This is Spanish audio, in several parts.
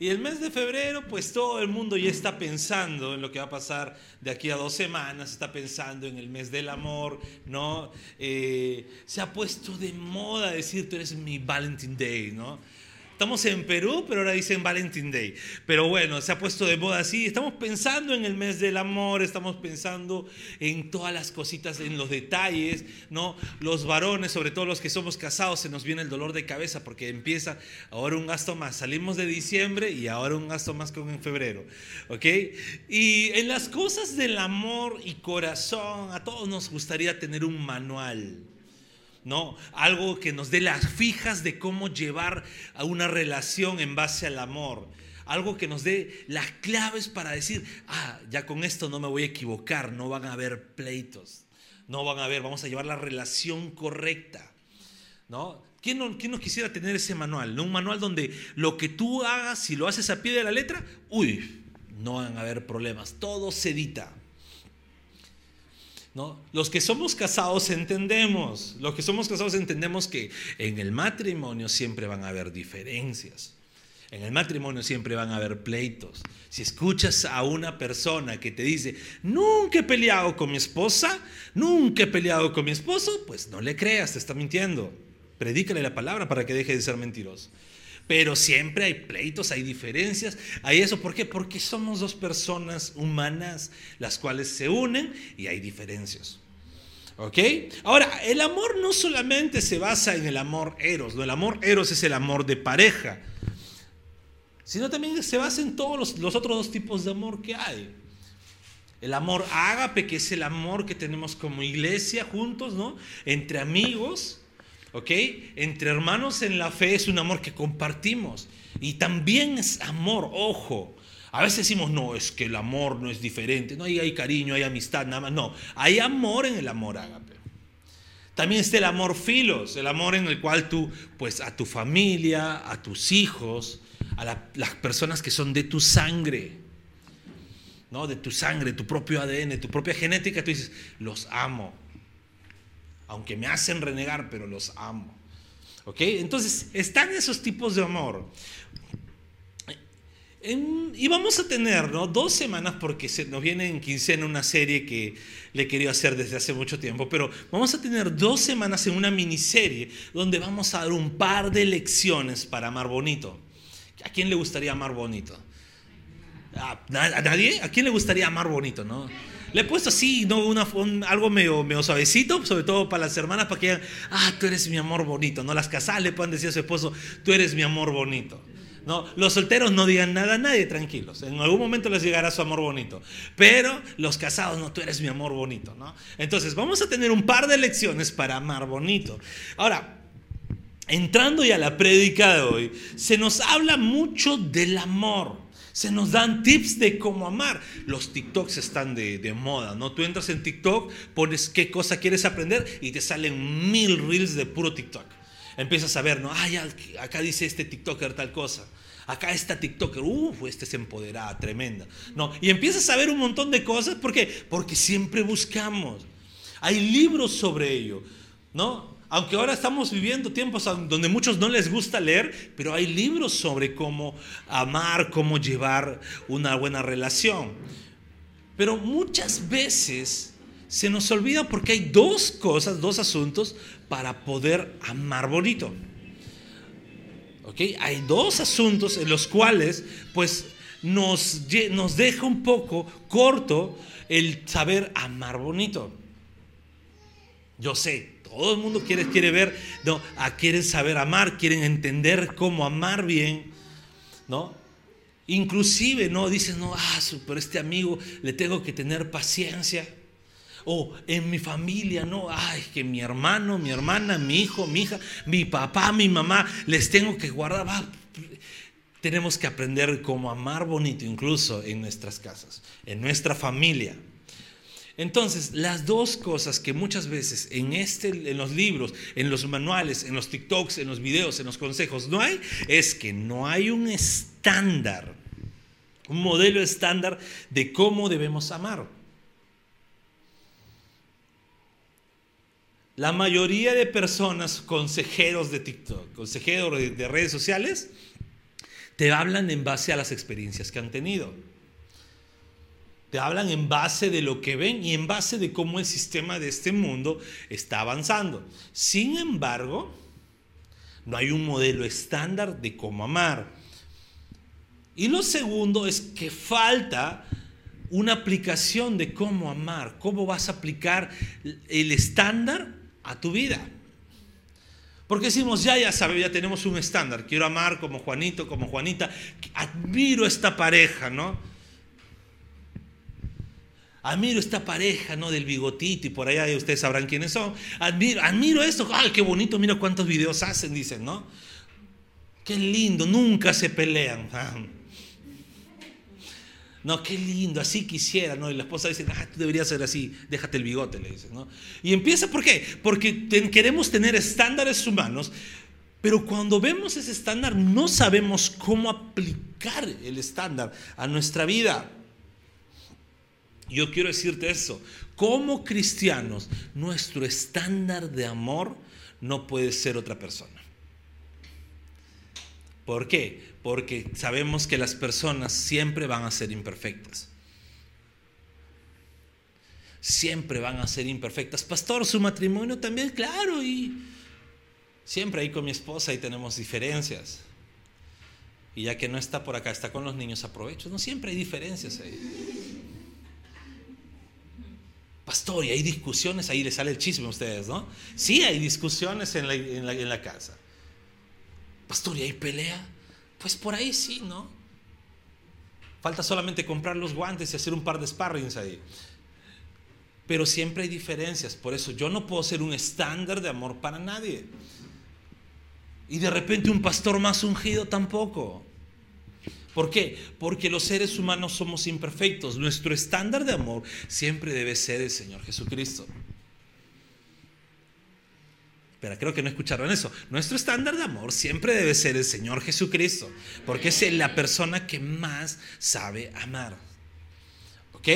Y el mes de febrero, pues todo el mundo ya está pensando en lo que va a pasar de aquí a dos semanas, está pensando en el mes del amor, ¿no? Eh, se ha puesto de moda decir, tú eres mi Valentine Day, ¿no? Estamos en Perú, pero ahora dicen Valentine Day. Pero bueno, se ha puesto de moda así. Estamos pensando en el mes del amor, estamos pensando en todas las cositas, en los detalles, ¿no? Los varones, sobre todo los que somos casados, se nos viene el dolor de cabeza porque empieza ahora un gasto más. Salimos de diciembre y ahora un gasto más con en febrero, ¿ok? Y en las cosas del amor y corazón, a todos nos gustaría tener un manual. ¿No? Algo que nos dé las fijas de cómo llevar a una relación en base al amor. Algo que nos dé las claves para decir, ah, ya con esto no me voy a equivocar, no van a haber pleitos, no van a haber, vamos a llevar la relación correcta, ¿no? ¿Quién no, quién no quisiera tener ese manual? Un manual donde lo que tú hagas, si lo haces a pie de la letra, uy, no van a haber problemas, todo se edita. Los que somos casados entendemos, los que somos casados entendemos que en el matrimonio siempre van a haber diferencias. En el matrimonio siempre van a haber pleitos. Si escuchas a una persona que te dice, nunca he peleado con mi esposa, nunca he peleado con mi esposo, pues no le creas, te está mintiendo. Predícale la palabra para que deje de ser mentiroso. Pero siempre hay pleitos, hay diferencias, hay eso. ¿Por qué? Porque somos dos personas humanas las cuales se unen y hay diferencias. ¿Ok? Ahora, el amor no solamente se basa en el amor eros, el amor eros es el amor de pareja, sino también se basa en todos los, los otros dos tipos de amor que hay. El amor ágape, que es el amor que tenemos como iglesia juntos, ¿no? Entre amigos. ¿Ok? Entre hermanos en la fe es un amor que compartimos. Y también es amor, ojo. A veces decimos, no, es que el amor no es diferente. No, hay, hay cariño, hay amistad, nada más. No, hay amor en el amor ágape. También está el amor filos, el amor en el cual tú, pues a tu familia, a tus hijos, a las personas que son de tu sangre, ¿no? De tu sangre, tu propio ADN, tu propia genética, tú dices, los amo aunque me hacen renegar, pero los amo. ¿Ok? Entonces, están esos tipos de amor. y vamos a tener ¿no? dos semanas porque se, nos viene en quincena una serie que le he querido hacer desde hace mucho tiempo, pero vamos a tener dos semanas en una miniserie donde vamos a dar un par de lecciones para amar bonito. ¿A quién le gustaría amar bonito? ¿A, nadie? ¿A quién le gustaría amar bonito? ¿no? Le he puesto así, ¿no? Una, algo medio, medio, suavecito, sobre todo para las hermanas, para que digan, ah, tú eres mi amor bonito. ¿no? Las casadas le puedan decir a su esposo, tú eres mi amor bonito. ¿no? Los solteros no digan nada a nadie, tranquilos. En algún momento les llegará su amor bonito. Pero los casados, no, tú eres mi amor bonito. ¿no? Entonces, vamos a tener un par de lecciones para amar bonito. Ahora, entrando ya a la prédica de hoy, se nos habla mucho del amor. Se nos dan tips de cómo amar. Los TikToks están de, moda, ¿no? Tú entras en TikTok, pones qué cosa quieres aprender y te salen mil reels de puro TikTok. Empiezas a ver, ¿no? Ah, acá dice este TikToker tal cosa. Acá está TikToker, uff, este es empoderada, tremenda. No, y empiezas a ver un montón de cosas, ¿por qué? Porque siempre buscamos. Hay libros sobre ello, ¿no? Aunque ahora estamos viviendo tiempos donde muchos no les gusta leer, pero hay libros sobre cómo amar, cómo llevar una buena relación. Pero muchas veces se nos olvida porque hay dos cosas, dos asuntos para poder amar bonito. ¿Ok? Hay dos asuntos en los cuales pues nos, nos deja un poco corto el saber amar bonito. Yo sé, todo el mundo quiere, quiere ver, no, a, quieren saber amar, quieren entender cómo amar bien, ¿no? Inclusive, ¿no? Dicen, no, ah, pero este amigo le tengo que tener paciencia. O en mi familia, no, ay, que mi hermano, mi hermana, mi hijo, mi hija, mi papá, mi mamá, les tengo que guardar. tenemos que aprender cómo amar bonito, incluso en nuestras casas, en nuestra familia. Entonces, las dos cosas que muchas veces en, este, en los libros, en los manuales, en los TikToks, en los videos, en los consejos no hay, es que no hay un estándar un modelo estándar de cómo debemos amar. La mayoría de personas, consejeros de TikTok, consejeros de redes sociales, te hablan en base a las experiencias que han tenido. Te hablan en base de lo que ven y en base de cómo el sistema de este mundo está avanzando. Sin embargo, no hay un modelo estándar de cómo amar. Y lo segundo es que falta una aplicación de cómo amar, cómo vas a aplicar el estándar a tu vida. Porque decimos, ya, ya sabes, ya tenemos un estándar, quiero amar como Juanito, como Juanita, admiro esta pareja, ¿no? Admiro esta pareja, ¿no? Del bigotito y por allá ustedes sabrán quiénes son. Admiro, admiro esto. Ay, qué bonito, mira cuántos videos hacen, dicen, ¿no? Qué lindo, nunca se pelean. No, qué lindo, así quisiera, ¿no? Y la esposa dice, ah, tú deberías ser así, déjate el bigote, le dice, ¿no? Y empieza, ¿por qué? Porque queremos tener estándares humanos, pero cuando vemos ese estándar no sabemos cómo aplicar el estándar a nuestra vida. Yo quiero decirte eso. Como cristianos, nuestro estándar de amor no puede ser otra persona. ¿Por qué? Porque sabemos que las personas siempre van a ser imperfectas. Siempre van a ser imperfectas. Pastor, su matrimonio también, claro, y siempre ahí con mi esposa y tenemos diferencias. Y ya que no está por acá, está con los niños, aprovecho. No siempre hay diferencias ahí. Pastor, y hay discusiones, ahí le sale el chisme a ustedes, ¿no? Sí, hay discusiones en la, casa. Pastor, ¿y hay pelea? Pues por ahí sí, ¿no? Falta solamente comprar los guantes y hacer un par de sparrings ahí. Pero siempre hay diferencias, por eso yo no puedo ser un estándar de amor para nadie. Y de repente un pastor más ungido tampoco. ¿Por qué? Porque los seres humanos somos imperfectos. Nuestro estándar de amor siempre debe ser el Señor Jesucristo. Pero creo que no escucharon eso. Nuestro estándar de amor siempre debe ser el Señor Jesucristo, porque es la persona que más sabe amar. ¿Ok?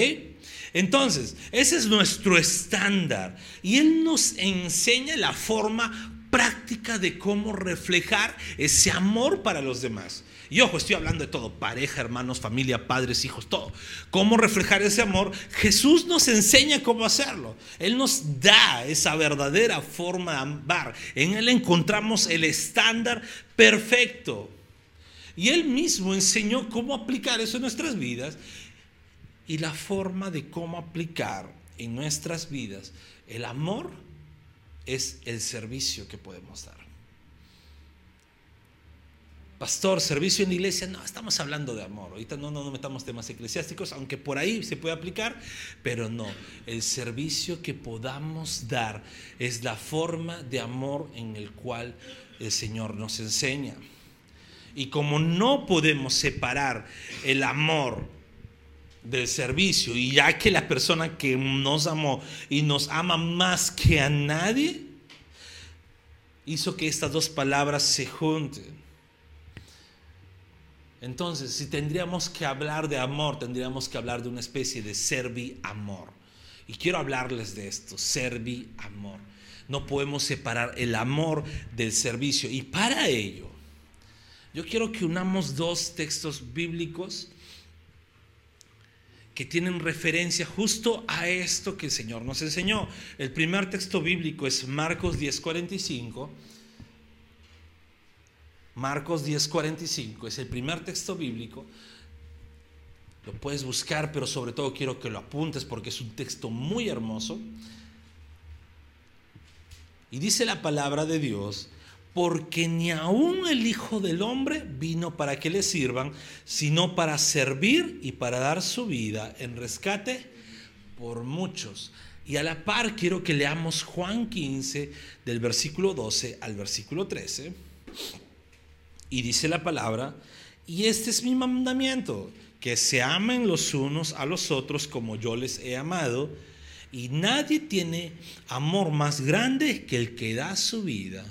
Entonces, ese es nuestro estándar. Y Él nos enseña la forma práctica de cómo reflejar ese amor para los demás. Y ojo, estoy hablando de todo, pareja, hermanos, familia, padres, hijos, todo. ¿Cómo reflejar ese amor? Jesús nos enseña cómo hacerlo. Él nos da esa verdadera forma de amar. En Él encontramos el estándar perfecto. Y Él mismo enseñó cómo aplicar eso en nuestras vidas y la forma de cómo aplicar en nuestras vidas el amor es el servicio que podemos dar. Pastor, servicio en la iglesia, no, estamos hablando de amor. Ahorita no, no, no metamos temas eclesiásticos, aunque por ahí se puede aplicar, pero no. El servicio que podamos dar es la forma de amor en el cual el Señor nos enseña. Y como no podemos separar el amor del servicio, y ya que la persona que nos amó y nos ama más que a nadie, hizo que estas dos palabras se junten. Entonces, si tendríamos que hablar de amor, tendríamos que hablar de una especie de servi-amor. Y quiero hablarles de esto, servi-amor. No podemos separar el amor del servicio. Y para ello, yo quiero que unamos dos textos bíblicos que tienen referencia justo a esto que el Señor nos enseñó. El primer texto bíblico es Marcos 10:45 Marcos 10:45 es el primer texto bíblico. Lo puedes buscar, pero sobre todo quiero que lo apuntes porque es un texto muy hermoso. Y dice la palabra de Dios, porque ni aún el Hijo del Hombre vino para que le sirvan, sino para servir y para dar su vida en rescate por muchos. Y a la par quiero que leamos Juan 15 del versículo 12 al versículo 13. Y dice la palabra, y este es mi mandamiento, que se amen los unos a los otros como yo les he amado. Y nadie tiene amor más grande que el que da su vida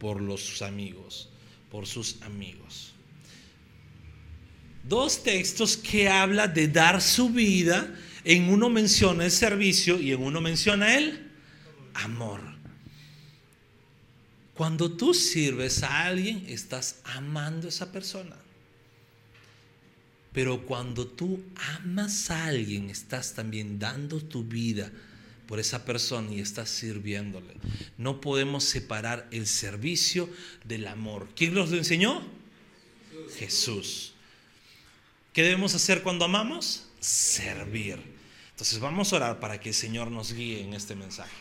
por los amigos, por sus amigos. dos textos que habla de dar su vida. En uno menciona el servicio y en uno menciona el amor. Cuando tú sirves a alguien, estás amando a esa persona. Pero cuando tú amas a alguien, estás también dando tu vida por esa persona y estás sirviéndole. No podemos separar el servicio del amor. ¿Quién nos lo enseñó? Jesús. ¿Qué debemos hacer cuando amamos? Servir. Entonces vamos a orar para que el Señor nos guíe en este mensaje.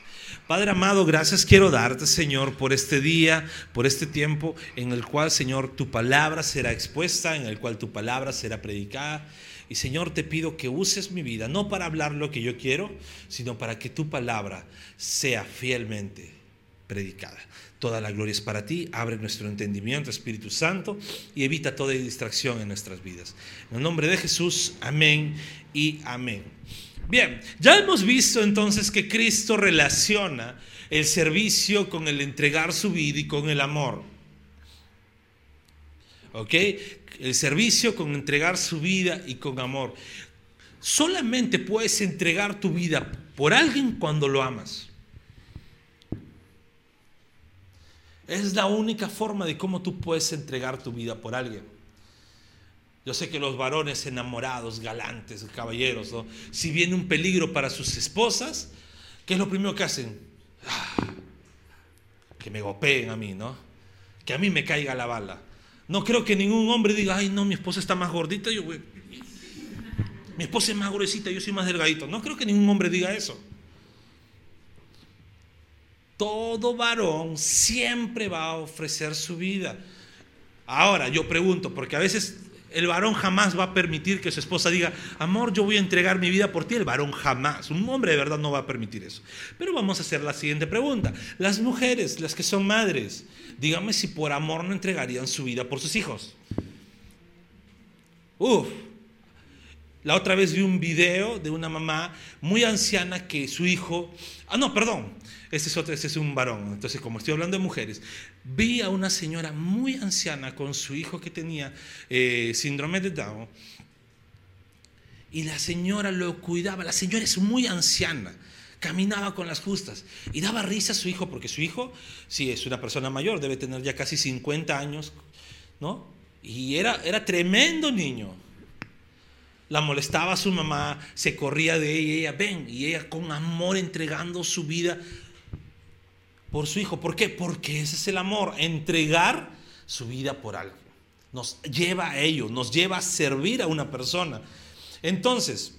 Padre amado, gracias quiero darte, Señor, por este día, por este tiempo en el cual, Señor, tu palabra será expuesta, en el cual tu palabra será predicada. Y Señor, te pido que uses mi vida, no para hablar lo que yo quiero, sino para que tu palabra sea fielmente predicada. Toda la gloria es para ti. Abre nuestro entendimiento, Espíritu Santo, y evita toda distracción en nuestras vidas. En el nombre de Jesús, amén y amén. Bien, ya hemos visto entonces que Cristo relaciona el servicio con el entregar su vida y con el amor. ¿Ok? El servicio con entregar su vida y con amor. Solamente puedes entregar tu vida por alguien cuando lo amas. Es la única forma de cómo tú puedes entregar tu vida por alguien. Yo sé que los varones enamorados, galantes, caballeros, si viene un peligro para sus esposas, ¿qué es lo primero que hacen? Ah, que me gopeen a mí, ¿no? Que a mí me caiga la bala. No creo que ningún hombre diga, ay, no, mi esposa está más gordita, yo, mi esposa es más gruesita, yo soy más delgadito. No creo que ningún hombre diga eso. Todo varón siempre va a ofrecer su vida. Ahora, yo pregunto, porque a veces el varón jamás va a permitir que su esposa diga, amor, yo voy a entregar mi vida por ti. El varón jamás. Un hombre de verdad no va a permitir eso. Pero vamos a hacer la siguiente pregunta. Las mujeres, las que son madres, dígame si por amor no entregarían su vida por sus hijos. Uf. La otra vez vi un video de una mamá muy anciana que su hijo... Ah, no, perdón. Este es, un varón. Entonces, como estoy hablando de mujeres, vi a una señora muy anciana con su hijo que tenía eh, síndrome de Down. Y la señora lo cuidaba. La señora es muy anciana. Caminaba con las justas. Y daba risa a su hijo, porque su hijo, sí, es una persona mayor, debe tener ya casi 50 años, ¿no? Y era, era tremendo niño. La molestaba su mamá, se corría de ella, y ella, ven, y ella con amor entregando su vida por su hijo. ¿Por qué? Porque ese es el amor, entregar su vida por algo. Nos lleva a ello, nos lleva a servir a una persona. Entonces,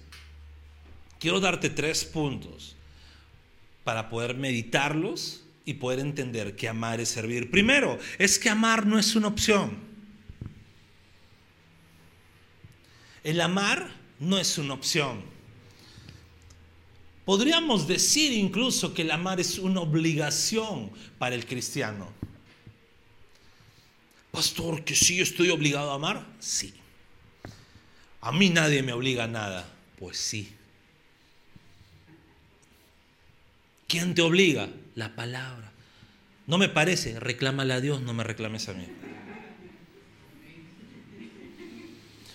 quiero darte tres puntos para poder meditarlos y poder entender que amar es servir. Primero, es que amar no es una opción. El amar no es una opción. Podríamos decir incluso que el amar es una obligación para el cristiano. Pastor, que sí estoy obligado a amar. Sí. A mí nadie me obliga a nada. Pues sí. ¿Quién te obliga? La palabra. No me parece, reclámale a Dios, no me reclames a mí.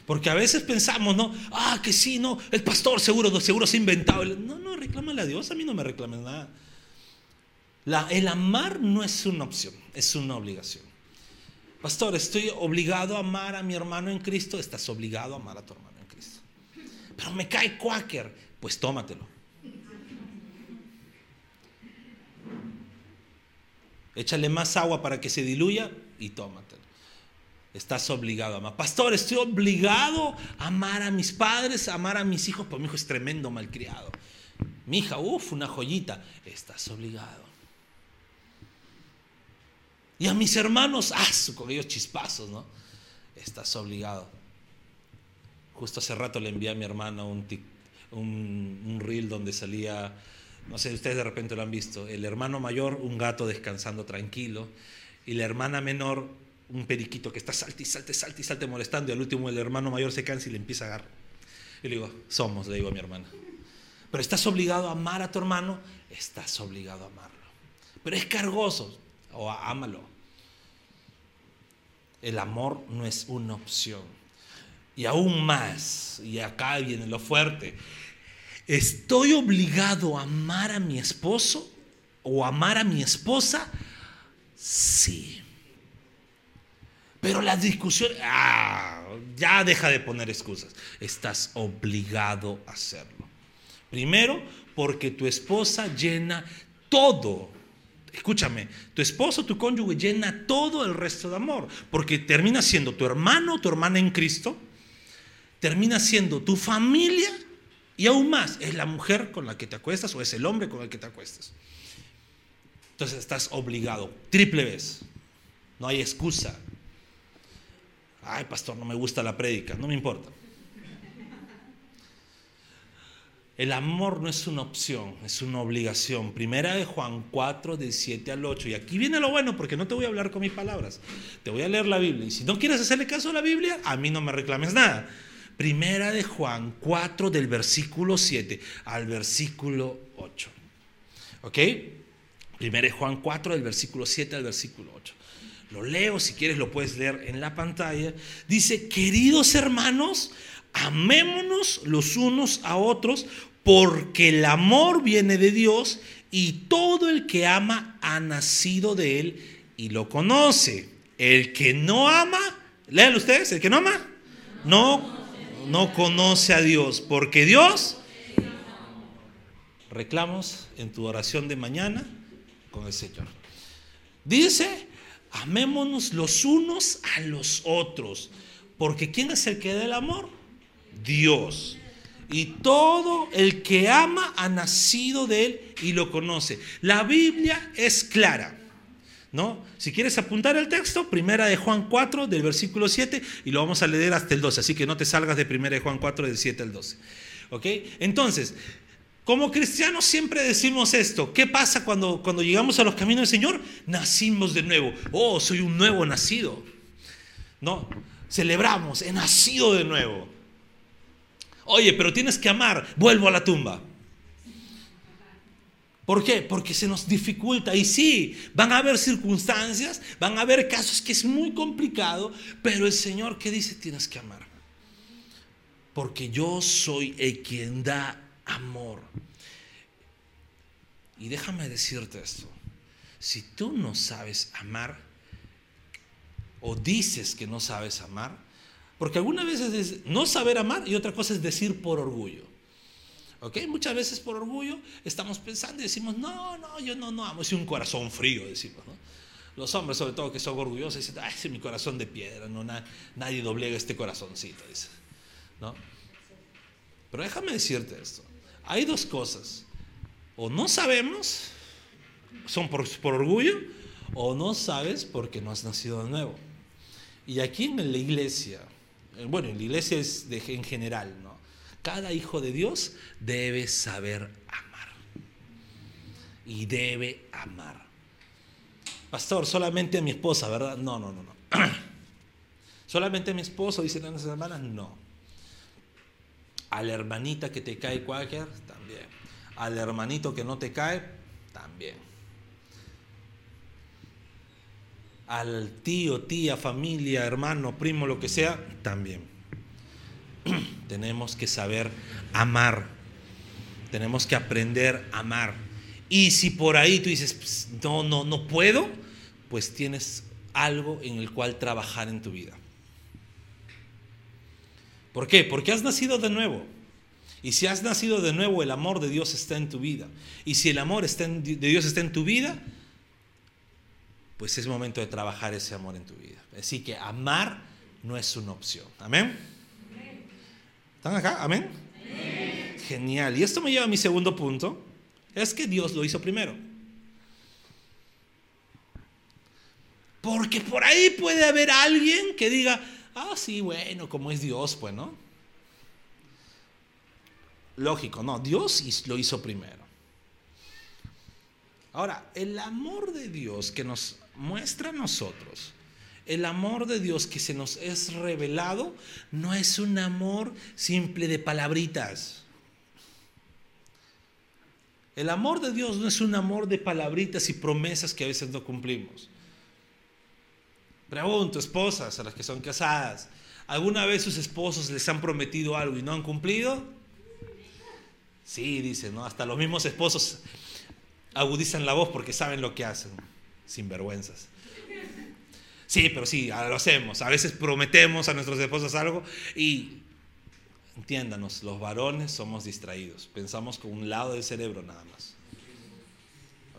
Porque a veces pensamos, ¿no? Ah, que sí, no, el pastor seguro, seguro se ha inventado. No, no, reclámale a Dios, a mí no me reclames nada. El amar no es una opción, es una obligación. Pastor, estoy obligado a amar a mi hermano en Cristo, estás obligado a amar a tu hermano en Cristo. Pero me cae cuáquer, pues tómatelo. Échale más agua para que se diluya y tómatelo. Estás obligado a amar. Pastor, estoy obligado a amar a mis padres, a amar a mis hijos, porque mi hijo es tremendo malcriado. Mi hija, uff, una joyita. Estás obligado. Y a mis hermanos, ah, con ellos chispazos, ¿no? Estás obligado. Justo hace rato le envié a mi hermana un, un, un reel donde salía, no sé, ustedes de repente lo han visto, el hermano mayor, un gato descansando tranquilo, y la hermana menor, un periquito que está salte y salte, salte y salte molestando y al último el hermano mayor se cansa y le empieza a agarrar. Y le digo, somos, le digo a mi hermana. Pero estás obligado a amar a tu hermano, estás obligado a amarlo. Pero es cargoso, o ámalo. El amor no es una opción. Y aún más, y acá viene lo fuerte, ¿estoy obligado a amar a mi esposo o amar a mi esposa? Sí. Pero las discusiones, ah, ya deja de poner excusas. Estás obligado a hacerlo. Primero, porque tu esposa llena todo. Escúchame, tu esposo, tu cónyuge llena todo el resto de amor, porque termina siendo tu hermano, tu hermana en Cristo, termina siendo tu familia y aún más, es la mujer con la que te acuestas o es el hombre con el que te acuestas. Entonces estás obligado, triple vez. No hay excusa. Ay, pastor, no me gusta la prédica, no me importa. El amor no es una opción, es una obligación. Primera de Juan 4, del 7 al 8. Y aquí viene lo bueno, porque no te voy a hablar con mis palabras. Te voy a leer la Biblia. Y si no quieres hacerle caso a la Biblia, a mí no me reclames nada. Primera de Juan 4, del versículo 7 al versículo 8. ¿Ok? Primera de Juan 4, del versículo 7 al versículo 8. Lo leo, si quieres lo puedes leer en la pantalla. Dice, queridos hermanos, amémonos los unos a otros, porque el amor viene de Dios y todo el que ama ha nacido de él y lo conoce. El que no ama, lean ustedes, el que no ama, no, no conoce a Dios, porque Dios, reclamos en tu oración de mañana con el Señor. Dice, amémonos los unos a los otros, porque ¿quién es el que da el amor? Dios. Y todo el que ama ha nacido de él y lo conoce. La Biblia es clara. ¿No? Si quieres apuntar el texto, primera de Juan 4, del versículo 7, y lo vamos a leer hasta el 12. Así que no te salgas de primera de Juan 4, del 7 al 12. ¿Ok? Entonces, como cristianos siempre decimos esto. ¿Qué pasa cuando, cuando llegamos a los caminos del Señor? Nacimos de nuevo. Oh, soy un nuevo nacido. No, celebramos, he nacido de nuevo. Oye, pero tienes que amar, vuelvo a la tumba. ¿Por qué? Porque se nos dificulta. Y sí, van a haber circunstancias, van a haber casos que es muy complicado, pero el Señor ¿qué dice tienes que amar. Porque yo soy el quien da amor. Y déjame decirte esto. Si tú no sabes amar, o dices que no sabes amar, porque algunas veces es no saber amar y otra cosa es decir por orgullo. ¿Ok? Muchas veces por orgullo estamos pensando y decimos, no, no, yo no, no amo. Es un corazón frío, decimos. ¿no? Los hombres, sobre todo que son orgullosos, dicen, es mi corazón de piedra, no, nadie doblega este corazoncito. Dice, ¿no? Pero déjame decirte esto. Hay dos cosas. O no sabemos, son por, orgullo, o no sabes porque no has nacido de nuevo. Y aquí en la iglesia, eh, bueno, en la iglesia es en general, ¿no? Cada hijo de Dios debe saber amar. Y debe amar. Pastor, solamente a mi esposa, ¿verdad? No, no, no, no. solamente a mi esposo, dicen las hermanas, no. A la hermanita que te cae cualquier, también. Al hermanito que no te cae, también. al tío, tía, familia, hermano, primo, lo que sea, también. Tenemos que saber amar. Tenemos que aprender a amar. Y si por ahí tú dices, no, no, no puedo, pues tienes algo en el cual trabajar en tu vida. ¿Por qué? Porque has nacido de nuevo. Y si has nacido de nuevo, el amor de Dios está en tu vida. Y si el amor de Dios está en tu vida, pues es momento de trabajar ese amor en tu vida. Así que amar no es una opción. Amén. ¿Están acá? Amén. Genial. Y esto me lleva a mi segundo punto. Es que Dios lo hizo primero. Porque por ahí puede haber alguien que diga, ah, sí, bueno, como es Dios, pues, ¿no? Lógico, no, Dios lo hizo primero. Ahora, el amor de Dios que nos muestra a nosotros el amor de Dios que se nos es revelado no es un amor simple de palabritas. El amor de Dios no es un amor de palabritas y promesas que a veces no cumplimos. Pregunto, esposas a las que son casadas, ¿Alguna vez sus esposos les han prometido algo y no han cumplido? Sí, dicen, ¿no? Hasta los mismos esposos agudizan la voz porque saben lo que hacen, sin vergüenzas. Sí, pero sí, lo hacemos. A veces prometemos a nuestros esposos algo y entiéndanos, los varones somos distraídos. Pensamos con un lado del cerebro nada más.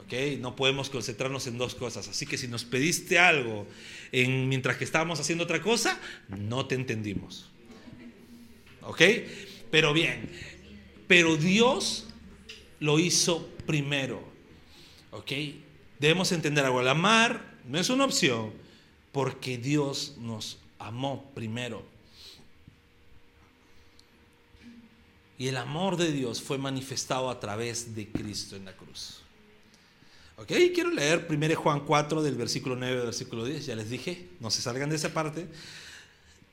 ¿Ok? No podemos concentrarnos en dos cosas. Así que si nos pediste algo en, mientras que estábamos haciendo otra cosa, no te entendimos. ¿Ok? Pero bien, pero Dios lo hizo primero. ¿Ok? Debemos entender algo. El amar no es una opción porque Dios nos amó primero. Y el amor de Dios fue manifestado a través de Cristo en la cruz. Ok, quiero leer 1 Juan 4 del versículo 9 al versículo 10, ya les dije, no se salgan de esa parte.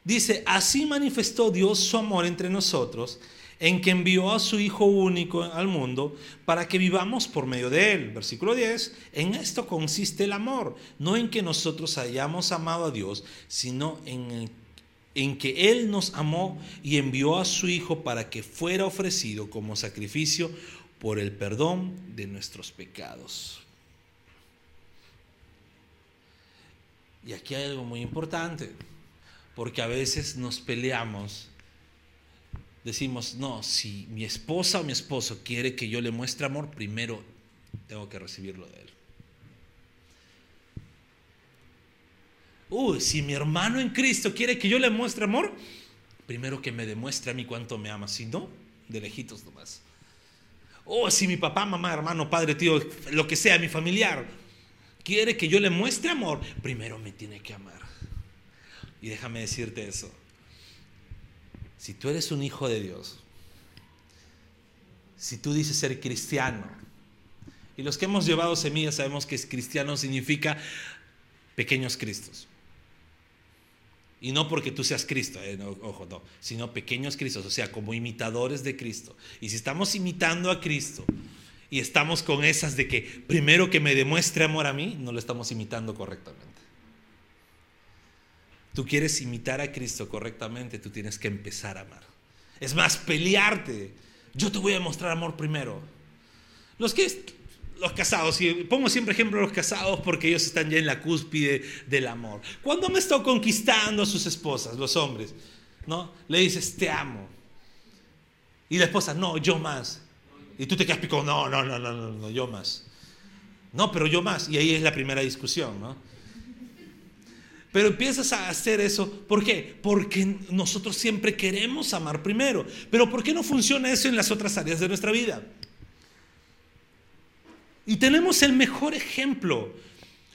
Dice, así manifestó Dios su amor entre nosotros, en que envió a su Hijo único al mundo para que vivamos por medio de él. Versículo 10, en esto consiste el amor, no en que nosotros hayamos amado a Dios, sino en, en que Él nos amó y envió a su Hijo para que fuera ofrecido como sacrificio por el perdón de nuestros pecados. Y aquí hay algo muy importante, porque a veces nos peleamos. Decimos, no, si mi esposa o mi esposo quiere que yo le muestre amor, primero tengo que recibirlo de él. Uy, si mi hermano en Cristo quiere que yo le muestre amor, primero que me demuestre a mí cuánto me ama, si no, de lejitos nomás. O si mi papá, mamá, hermano, padre, tío, lo que sea, mi familiar, quiere que yo le muestre amor, primero me tiene que amar. Y déjame decirte eso. Si tú eres un hijo de Dios, si tú dices ser cristiano, y los que hemos llevado semillas sabemos que cristiano significa pequeños cristos. Y no porque tú seas Cristo, eh, ojo, no, sino pequeños Cristos, o sea, como imitadores de Cristo. Y si estamos imitando a Cristo, y estamos con esas de que primero que me demuestre amor a mí, no lo estamos imitando correctamente. Tú quieres imitar a Cristo correctamente, tú tienes que empezar a amar. Es más, pelearte. Yo te voy a mostrar amor primero. Los que los casados, y pongo siempre ejemplo a los casados porque ellos están ya en la cúspide del amor. Cuando me estado conquistando a sus esposas, los hombres, ¿no? Le dices, "Te amo." Y la esposa, "No, yo más." Y tú te quedas pico, no, no, no, no, no, yo más. No, pero yo más. Y ahí es la primera discusión, ¿no? Pero empiezas a hacer eso, ¿por qué? Porque nosotros siempre queremos amar primero. Pero ¿por qué no funciona eso en las otras áreas de nuestra vida? Y tenemos el mejor ejemplo.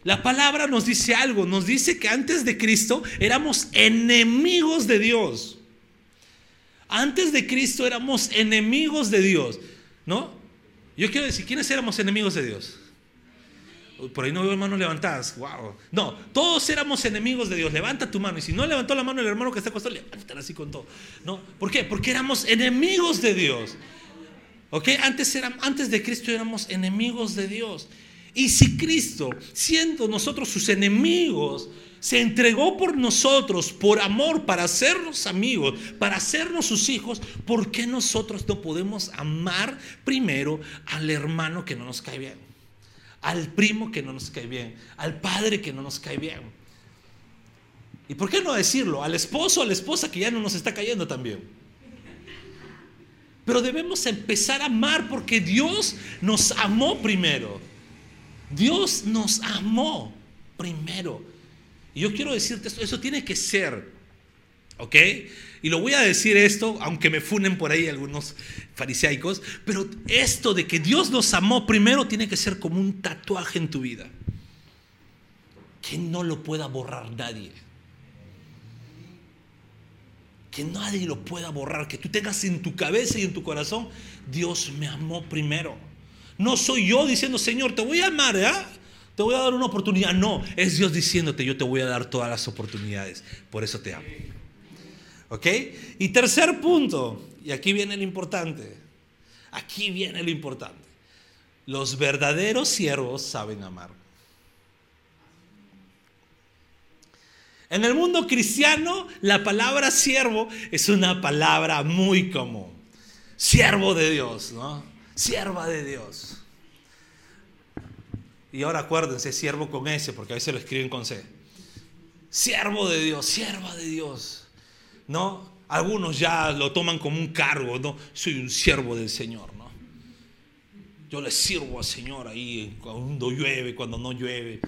La palabra nos dice algo, nos dice que antes de Cristo éramos enemigos de Dios. Antes de Cristo éramos enemigos de Dios. ¿No? Yo quiero decir, ¿quiénes éramos enemigos de Dios? Por ahí no veo manos levantadas. Wow. No, todos éramos enemigos de Dios. Levanta tu mano. Y si no levantó la mano el hermano que está acostado, levántala así con todo. ¿No? ¿Por qué? Porque éramos enemigos de Dios. ¿Ok? Antes, antes de Cristo éramos enemigos de Dios. Y si Cristo, siendo nosotros sus enemigos, se entregó por nosotros, por amor, para hacernos amigos, para hacernos sus hijos, ¿por qué nosotros no podemos amar primero al hermano que no nos cae bien? Al primo que no nos cae bien, al padre que no nos cae bien. ¿Y por qué no decirlo? Al esposo, a la esposa que ya no nos está cayendo también. Pero debemos empezar a amar porque Dios nos amó primero. Dios nos amó primero. Y yo quiero decirte esto, eso tiene que ser, ¿ok? Y lo voy a decir esto, aunque me funen por ahí algunos fariseicos, pero esto de que Dios nos amó primero tiene que ser como un tatuaje en tu vida. Que no lo pueda borrar nadie. Que nadie lo pueda borrar. Que tú tengas en tu cabeza y en tu corazón, Dios me amó primero. No soy yo diciendo, Señor, te voy a amar, ¿eh? Te voy a dar una oportunidad. No, es Dios diciéndote, yo te voy a dar todas las oportunidades. Por eso te amo. ¿Ok? Y tercer punto, y aquí viene lo importante. Aquí viene lo importante. Los verdaderos siervos saben amar. En el mundo cristiano, la palabra siervo es una palabra muy común. Siervo de Dios, ¿no? Sierva de Dios. Y ahora acuérdense, siervo con S, porque a veces lo escriben con C. Siervo de Dios, sierva de Dios. ¿No? Algunos ya lo toman como un cargo, ¿no? Soy un siervo del Señor, ¿no? Yo le sirvo al Señor ahí cuando llueve, cuando no llueve.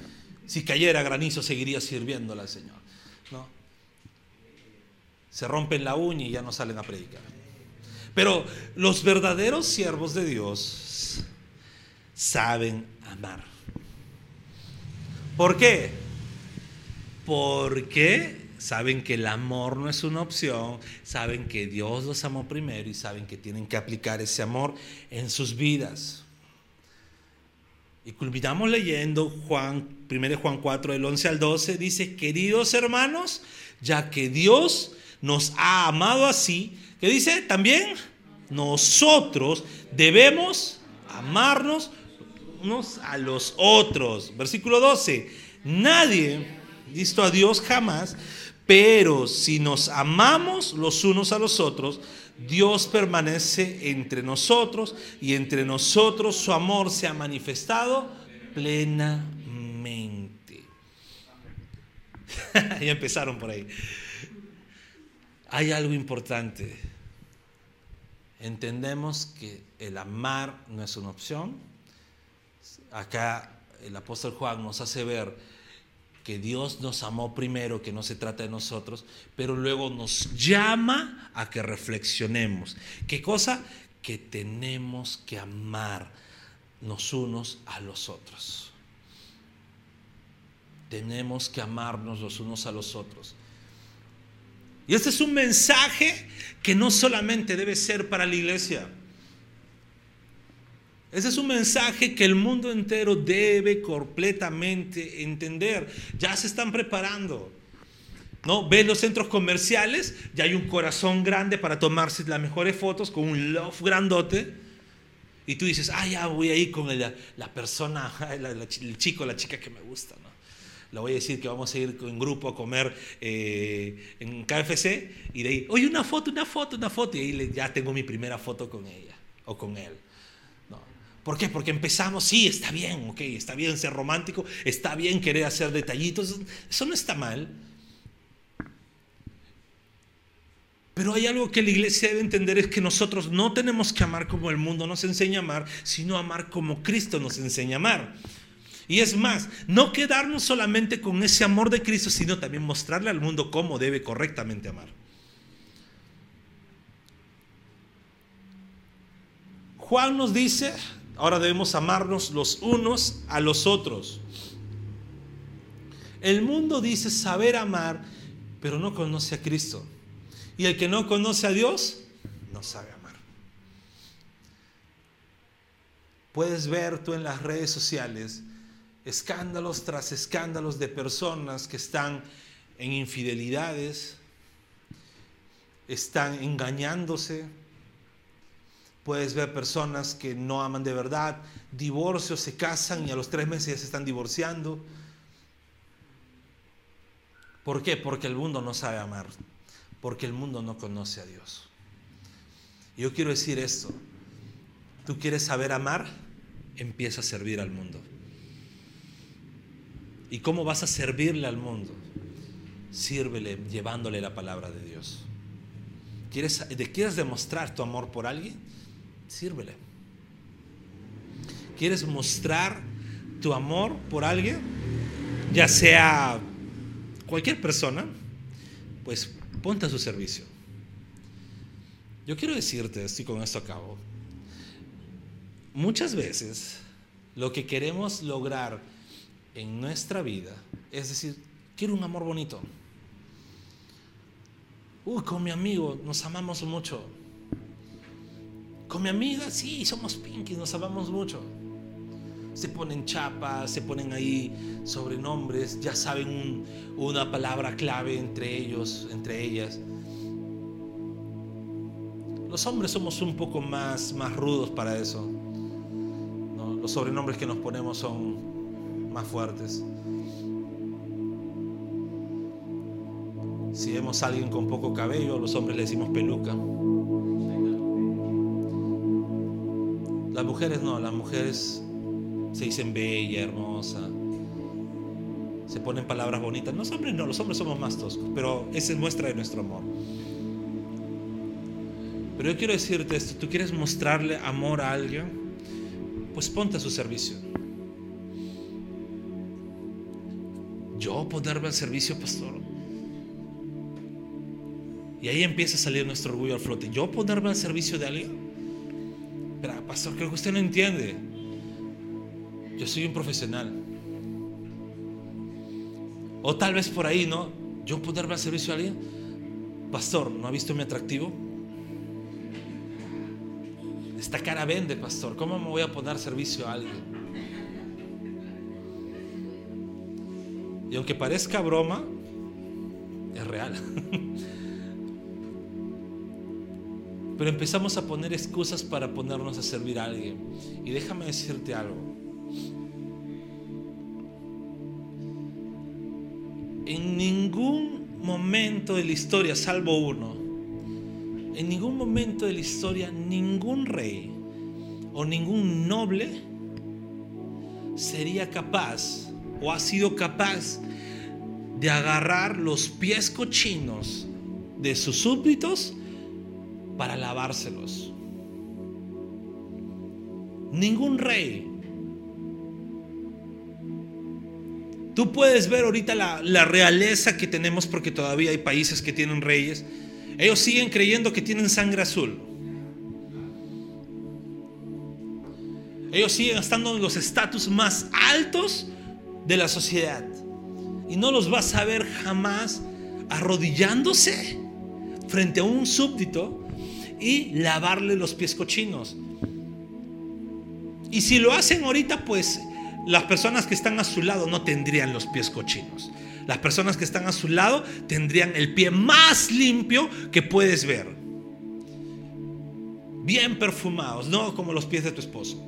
Si cayera granizo, seguiría sirviéndole al Señor, ¿no? Se rompen la uña y ya no salen a predicar. Pero los verdaderos siervos de Dios saben amar. ¿Por qué? Porque saben que el amor no es una opción, saben que Dios los amó primero y saben que tienen que aplicar ese amor en sus vidas. Y culminamos leyendo Juan, 1 Juan 4, del 11 al 12, dice, queridos hermanos, ya que Dios nos ha amado así, ¿qué dice? También nosotros debemos amarnos unos a los otros. Versículo 12, nadie visto a Dios jamás, pero si nos amamos los unos a los otros, Dios permanece entre nosotros y entre nosotros su amor se ha manifestado plenamente. ya empezaron por ahí. Hay algo importante. Entendemos que el amar no es una opción. Acá el apóstol Juan nos hace ver que Dios nos amó primero, que no se trata de nosotros, pero luego nos llama a que reflexionemos. ¿Qué cosa? Que tenemos que amar los unos a los otros. Tenemos que amarnos los unos a los otros. Y este es un mensaje que no solamente debe ser para la iglesia. Ese es un mensaje que el mundo entero debe completamente entender. Ya se están preparando. ¿No? Ves los centros comerciales, ya hay un corazón grande para tomarse las mejores fotos con un love grandote. Y tú dices, ah, ya voy a ir con la, persona, el chico, la chica que me gusta. ¿no? Le voy a decir que vamos a ir en grupo a comer eh, en KFC. Y de ahí, oye, una foto, una foto, una foto. Y ahí ya tengo mi primera foto con ella o con él. ¿Por qué? Porque empezamos, sí, está bien, ok, está bien ser romántico, está bien querer hacer detallitos, eso no está mal. Pero hay algo que la iglesia debe entender, es que nosotros no tenemos que amar como el mundo nos enseña a amar, sino amar como Cristo nos enseña a amar. Y es más, no quedarnos solamente con ese amor de Cristo, sino también mostrarle al mundo cómo debe correctamente amar. Juan nos dice, Ahora debemos amarnos los unos a los otros. El mundo dice saber amar, pero no conoce a Cristo. Y el que no conoce a Dios, no sabe amar. Puedes ver tú en las redes sociales escándalos tras escándalos de personas que están en infidelidades, están engañándose, Puedes ver personas que no aman de verdad, divorcios, se casan y a los tres meses ya se están divorciando. ¿Por qué? Porque el mundo no sabe amar, porque el mundo no conoce a Dios. Yo quiero decir esto, tú quieres saber amar, empieza a servir al mundo. ¿Y cómo vas a servirle al mundo? Sírvele llevándole la palabra de Dios. ¿Quieres, ¿Quieres demostrar tu amor por alguien? Sírvele. ¿Quieres mostrar tu amor por alguien? Ya sea cualquier persona, pues ponte a su servicio. Yo quiero decirte, estoy con esto a cabo, muchas veces lo que queremos lograr en nuestra vida es decir, quiero un amor bonito. Uy, con mi amigo nos amamos mucho. Con mi amiga, sí, somos pinkies, nos amamos mucho. Se ponen chapas, se ponen ahí sobrenombres, ya saben una palabra clave entre ellos, entre ellas. Los hombres somos un poco más, más rudos para eso. Los sobrenombres que nos ponemos son más fuertes. Si vemos a alguien con poco cabello, los hombres le decimos peluca. Las mujeres no, las mujeres se dicen bella, hermosa. Se ponen palabras bonitas. Los hombres no, los hombres somos más toscos, pero esa es muestra de nuestro amor. Pero yo quiero decirte esto, tú quieres mostrarle amor a alguien, pues ponte a su servicio. Yo ponerme al servicio, pastor. Y ahí empieza a salir nuestro orgullo al flote. Yo ponerme al servicio de alguien. Pero, pastor, creo que usted no entiende. Yo soy un profesional. O tal vez por ahí, ¿no? Yo ponerme al servicio de alguien. Pastor, ¿no ha visto mi atractivo? Esta cara vende, pastor. ¿Cómo me voy a poner servicio a alguien? Y aunque parezca broma, es real. Pero empezamos a poner excusas para ponernos a servir a alguien. Y déjame decirte algo. En ningún momento de la historia, salvo uno, en ningún momento de la historia ningún rey o ningún noble sería capaz o ha sido capaz de agarrar los pies cochinos de sus súbditos para lavárselos. Ningún rey. Tú puedes ver ahorita la, la, realeza que tenemos porque todavía hay países que tienen reyes. Ellos siguen creyendo que tienen sangre azul. Ellos siguen estando en los estatus más altos de la sociedad. Y no los vas a ver jamás arrodillándose frente a un súbdito y lavarle los pies cochinos. Y si lo hacen ahorita, pues las personas que están a su lado no tendrían los pies cochinos. Las personas que están a su lado tendrían el pie más limpio que puedes ver. Bien perfumados, no como los pies de tu esposo.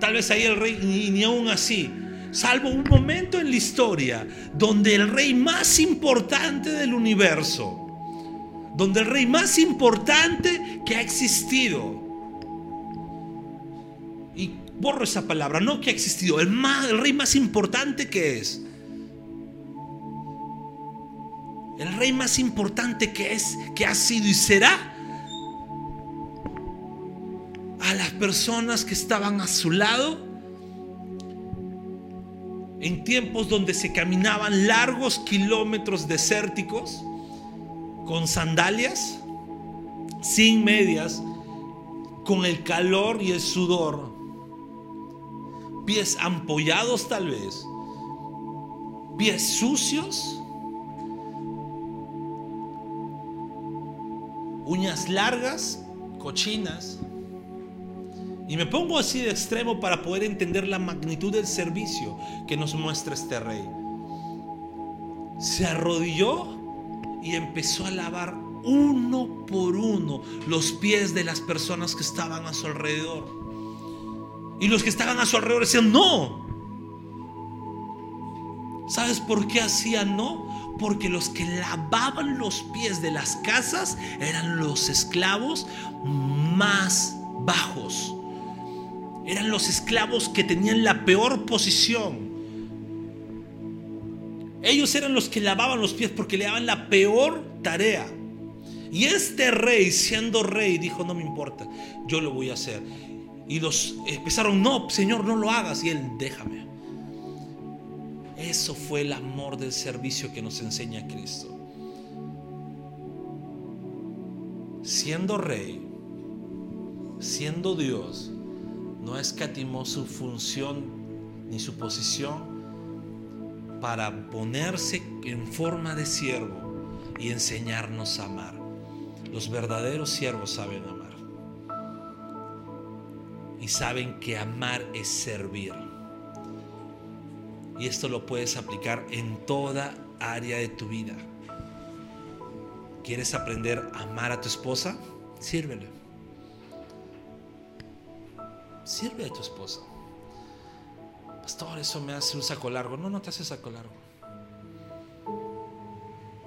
Tal vez ahí el rey, ni, ni aún así, salvo un momento en la historia donde el rey más importante del universo, donde el rey más importante que ha existido, y borro esa palabra, no que ha existido, el, más, el rey más importante que es, el rey más importante que es, que ha sido y será, a las personas que estaban a su lado, en tiempos donde se caminaban largos kilómetros desérticos, con sandalias, sin medias, con el calor y el sudor, pies ampollados tal vez, pies sucios, uñas largas, cochinas. Y me pongo así de extremo para poder entender la magnitud del servicio que nos muestra este rey. Se arrodilló y empezó a lavar uno por uno los pies de las personas que estaban a su alrededor. Y los que estaban a su alrededor decían, no. ¿Sabes por qué hacían no? Porque los que lavaban los pies de las casas eran los esclavos más bajos. Eran los esclavos que tenían la peor posición. Ellos eran los que lavaban los pies porque le daban la peor tarea. Y este rey, siendo rey, dijo, no me importa, yo lo voy a hacer. Y los empezaron, no, Señor, no lo hagas. Y él, déjame. Eso fue el amor del servicio que nos enseña Cristo. Siendo rey, siendo Dios, no escatimó su función ni su posición para ponerse en forma de siervo y enseñarnos a amar. Los verdaderos siervos saben amar. Y saben que amar es servir. Y esto lo puedes aplicar en toda área de tu vida. ¿Quieres aprender a amar a tu esposa? Sírvele. Sirve a tu esposa. Pastor, eso me hace un saco largo. No, no te hace saco largo.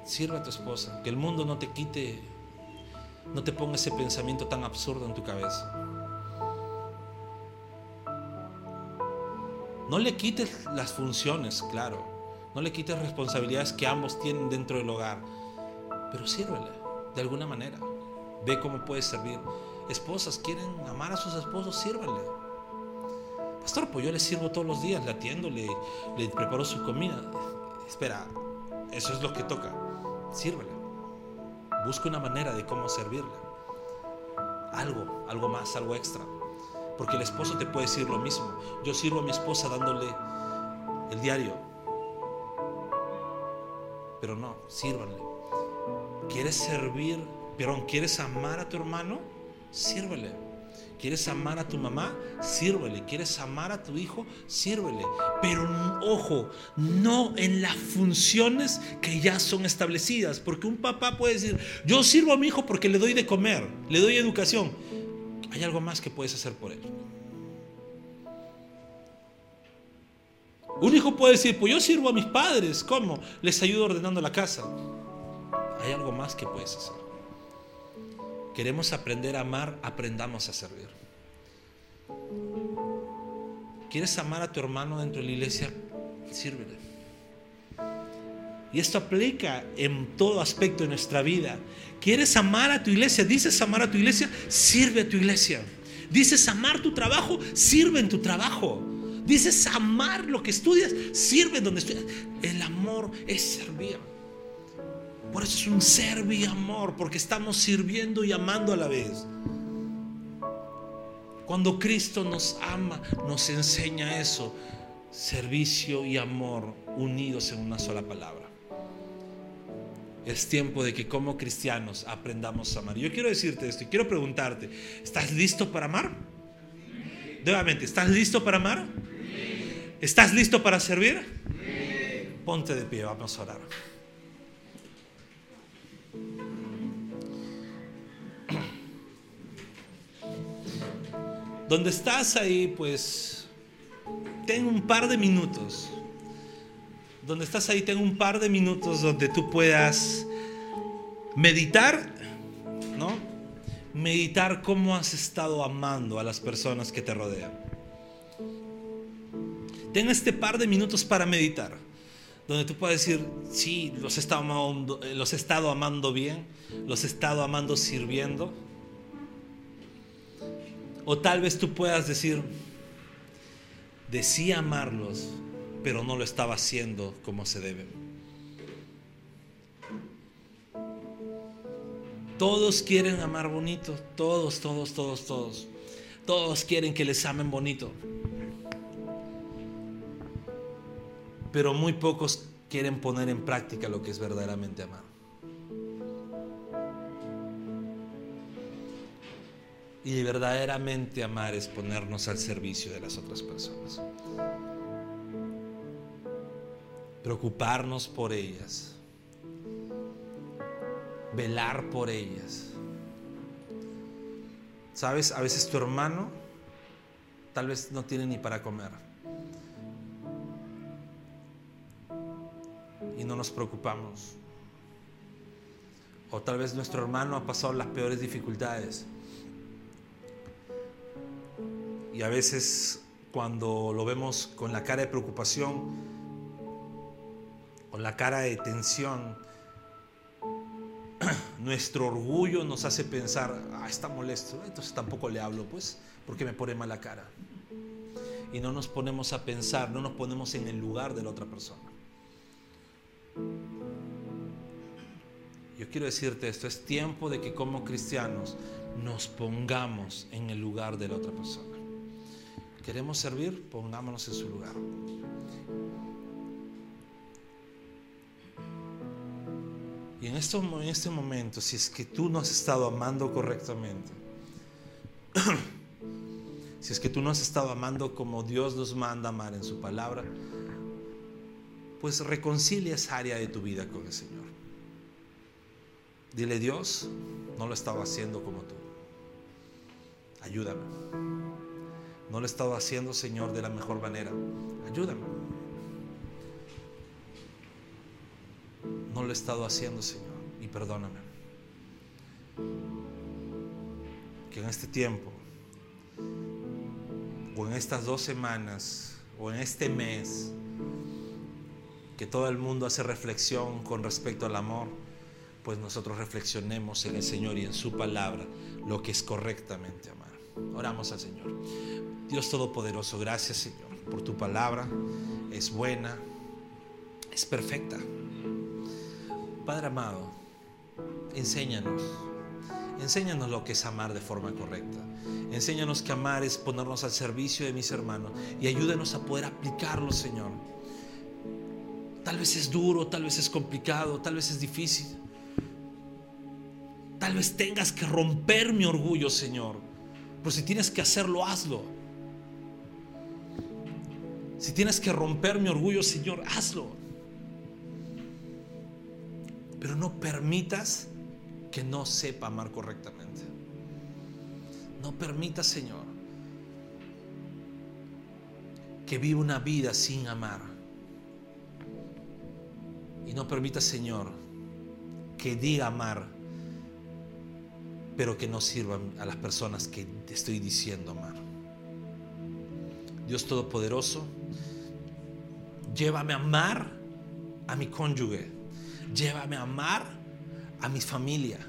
Sirve a tu esposa, que el mundo no te quite, no te ponga ese pensamiento tan absurdo en tu cabeza. No le quites las funciones, claro. No le quites responsabilidades que ambos tienen dentro del hogar. Pero sírvele de alguna manera. Ve cómo puedes servir. Esposas quieren amar a sus esposos, sírvele. Pastor, pues yo le sirvo todos los días, le atiendo, le, preparo su comida. Espera, eso es lo que toca. Sírvele. Busca una manera de cómo servirle. Algo, algo más, algo extra. Porque el esposo te puede decir lo mismo. Yo sirvo a mi esposa dándole el diario. Pero no, sírvanle. ¿Quieres servir, perdón, quieres amar a tu hermano? Sírvele. ¿Quieres amar a tu mamá? Sírvele. ¿Quieres amar a tu hijo? Sírvele. Pero ojo, no en las funciones que ya son establecidas. Porque un papá puede decir, yo sirvo a mi hijo porque le doy de comer, le doy educación hay algo más que puedes hacer por él. Un hijo puede decir, pues yo sirvo a mis padres, ¿cómo? Les ayudo ordenando la casa. Hay algo más que puedes hacer. Queremos aprender a amar, aprendamos a servir. ¿Quieres amar a tu hermano dentro de la iglesia? Sírvele. Y esto aplica en todo aspecto de nuestra vida. ¿Quieres amar a tu iglesia? Dices amar a tu iglesia, sirve a tu iglesia. Dices amar tu trabajo, sirve en tu trabajo. Dices amar lo que estudias, sirve donde estudias. El amor es servir. Por eso es un servir y amor, porque estamos sirviendo y amando a la vez. Cuando Cristo nos ama, nos enseña eso, servicio y amor unidos en una sola palabra. Es tiempo de que como cristianos aprendamos a amar. Yo quiero decirte esto y quiero preguntarte, ¿estás listo para amar? Nuevamente, ¿estás listo para amar? ¿Estás listo para servir? Ponte de pie, vamos a orar. Donde estás ahí, pues, ten un par de minutos donde estás ahí, tengo un par de minutos donde tú puedas meditar, ¿no? Meditar cómo has estado amando a las personas que te rodean. Ten este par de minutos para meditar, donde tú puedes decir, sí, los he estado amando, los he estado amando bien, los he estado amando sirviendo. O tal vez tú puedas decir, decía amarlos, pero no lo estaba haciendo como se debe. Todos quieren amar bonito, todos, todos, todos, todos. Todos quieren que les amen bonito. Pero muy pocos quieren poner en práctica lo que es verdaderamente amar. Y verdaderamente amar es ponernos al servicio de las otras personas preocuparnos por ellas, velar por ellas. Sabes, a veces tu hermano tal vez no tiene ni para comer. Nos preocupamos. O tal vez nuestro hermano ha pasado las peores dificultades. Y a veces cuando lo vemos con la cara de preocupación, con la cara de tensión, nuestro orgullo nos hace pensar, ah, está molesto, entonces tampoco le hablo, pues, porque me pone mala cara. Y no nos ponemos a pensar, no nos ponemos en el lugar de la otra persona. Yo quiero decirte esto, es tiempo de que como cristianos nos pongamos en el lugar de la otra persona. ¿Queremos servir? Pongámonos en su lugar. Y en, esto, en este momento, si es que tú no has estado amando correctamente, si es que tú no has estado amando como Dios nos manda amar en su palabra, pues reconcilia esa área de tu vida con el Señor. Dile, Dios, no lo estaba haciendo como tú. Ayúdame. No lo estaba haciendo, Señor, de la mejor manera. Ayúdame. no lo he estado haciendo, Señor, y perdóname. Que en este tiempo, o en estas dos semanas, o en este mes, que todo el mundo hace reflexión con respecto al amor, pues nosotros reflexionemos en el Señor y en su palabra lo que es correctamente amar. Oramos al Señor. Dios Todopoderoso, gracias Señor por tu palabra. Es buena, es perfecta. Padre amado, enséñanos. Enséñanos lo que es amar de forma correcta. Enséñanos que amar es ponernos al servicio de mis hermanos y ayúdanos a poder aplicarlo, Señor. Tal vez es duro, tal vez es complicado, tal vez es difícil. Tal vez tengas que romper mi orgullo, Señor. Pero si tienes que hacerlo, hazlo. Si tienes que romper mi orgullo, Señor, hazlo. Pero no permitas que no sepa amar correctamente. No permitas, Señor, que viva una vida sin amar. No permitas, Señor, que diga amar, pero que no sirva a las personas que te estoy diciendo amar. Dios Todopoderoso, llévame a amar a mi cónyuge, llévame a amar a mi familia,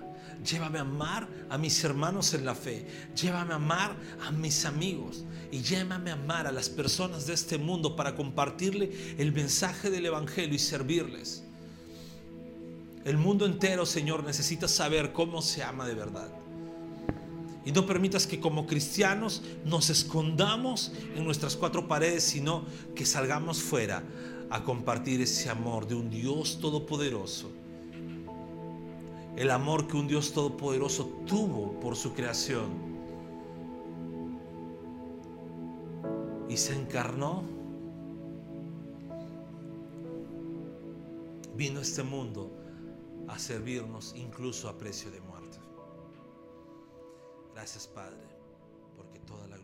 llévame a amar a mis hermanos en la fe, llévame a amar a mis amigos y llévame a amar a las personas de este mundo para compartirle el mensaje del Evangelio y servirles. El mundo entero, Señor, necesita saber cómo se ama de verdad. Y no permitas que como cristianos nos escondamos en nuestras cuatro paredes, sino que salgamos fuera a compartir ese amor de un Dios todopoderoso. El amor que un Dios todopoderoso tuvo por su creación. Y se encarnó. Vino a este mundo a servirnos incluso a precio de muerte. Gracias Padre, porque toda la